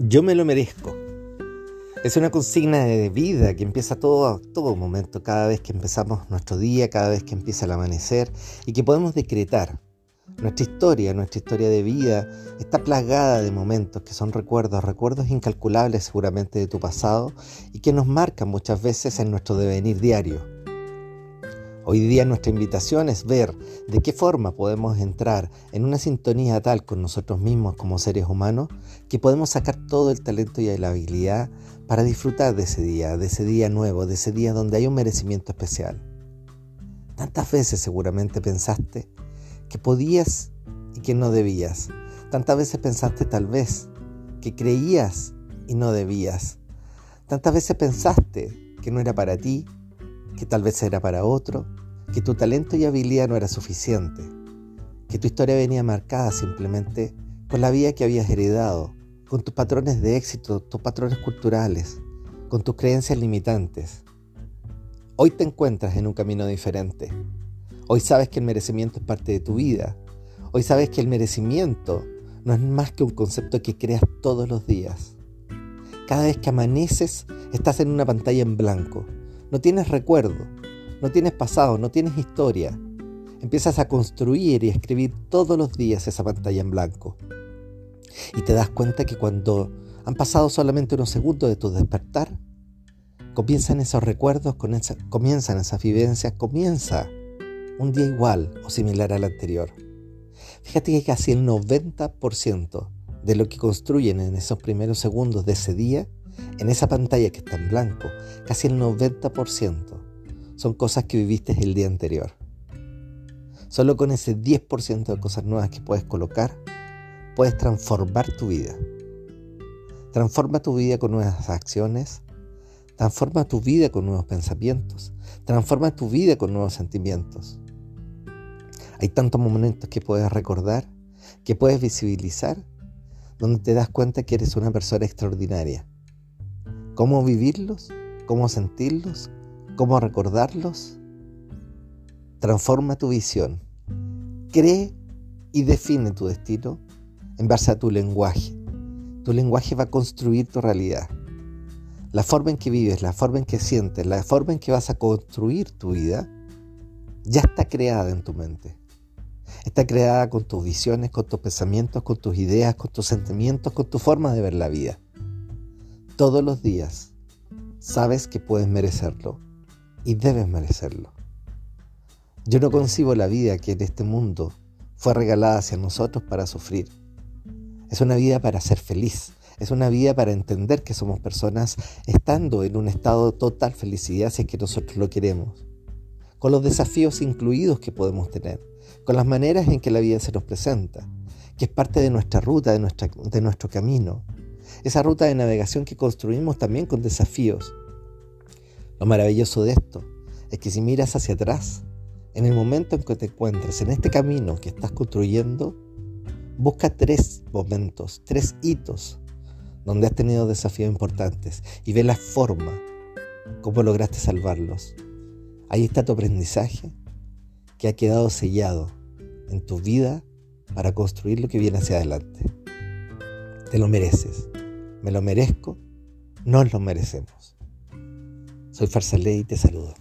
Yo me lo merezco. Es una consigna de vida que empieza todo, todo momento, cada vez que empezamos nuestro día, cada vez que empieza el amanecer y que podemos decretar. Nuestra historia, nuestra historia de vida está plagada de momentos que son recuerdos, recuerdos incalculables seguramente de tu pasado y que nos marcan muchas veces en nuestro devenir diario. Hoy día nuestra invitación es ver de qué forma podemos entrar en una sintonía tal con nosotros mismos como seres humanos que podemos sacar todo el talento y la habilidad para disfrutar de ese día, de ese día nuevo, de ese día donde hay un merecimiento especial. Tantas veces seguramente pensaste que podías y que no debías. Tantas veces pensaste tal vez que creías y no debías. Tantas veces pensaste que no era para ti que tal vez era para otro, que tu talento y habilidad no era suficiente, que tu historia venía marcada simplemente con la vida que habías heredado, con tus patrones de éxito, tus patrones culturales, con tus creencias limitantes. Hoy te encuentras en un camino diferente. Hoy sabes que el merecimiento es parte de tu vida. Hoy sabes que el merecimiento no es más que un concepto que creas todos los días. Cada vez que amaneces, estás en una pantalla en blanco, no tienes recuerdo, no tienes pasado, no tienes historia. Empiezas a construir y a escribir todos los días esa pantalla en blanco. Y te das cuenta que cuando han pasado solamente unos segundos de tu despertar, comienzan esos recuerdos, comienzan esas vivencias, comienza un día igual o similar al anterior. Fíjate que casi el 90% de lo que construyen en esos primeros segundos de ese día en esa pantalla que está en blanco, casi el 90% son cosas que viviste el día anterior. Solo con ese 10% de cosas nuevas que puedes colocar, puedes transformar tu vida. Transforma tu vida con nuevas acciones, transforma tu vida con nuevos pensamientos, transforma tu vida con nuevos sentimientos. Hay tantos momentos que puedes recordar, que puedes visibilizar, donde te das cuenta que eres una persona extraordinaria, cómo vivirlos, cómo sentirlos, cómo recordarlos. Transforma tu visión. Cree y define tu destino en base a tu lenguaje. Tu lenguaje va a construir tu realidad. La forma en que vives, la forma en que sientes, la forma en que vas a construir tu vida, ya está creada en tu mente. Está creada con tus visiones, con tus pensamientos, con tus ideas, con tus sentimientos, con tu forma de ver la vida todos los días, sabes que puedes merecerlo y debes merecerlo. Yo no concibo la vida que en este mundo fue regalada hacia nosotros para sufrir. Es una vida para ser feliz, es una vida para entender que somos personas estando en un estado de total felicidad si es que nosotros lo queremos, con los desafíos incluidos que podemos tener, con las maneras en que la vida se nos presenta, que es parte de nuestra ruta, de, nuestro camino, esa ruta de navegación que construimos también con desafíos. Lo maravilloso de esto es que si miras hacia atrás, en el momento en que te encuentres en este camino que estás construyendo, busca tres momentos, tres hitos donde has tenido desafíos importantes y ve la forma, cómo lograste salvarlos. Ahí está tu aprendizaje que ha quedado sellado en tu vida para construir lo que viene hacia adelante. Te lo mereces me lo merezco, nos lo merecemos. Soy Farsaley y te saludo.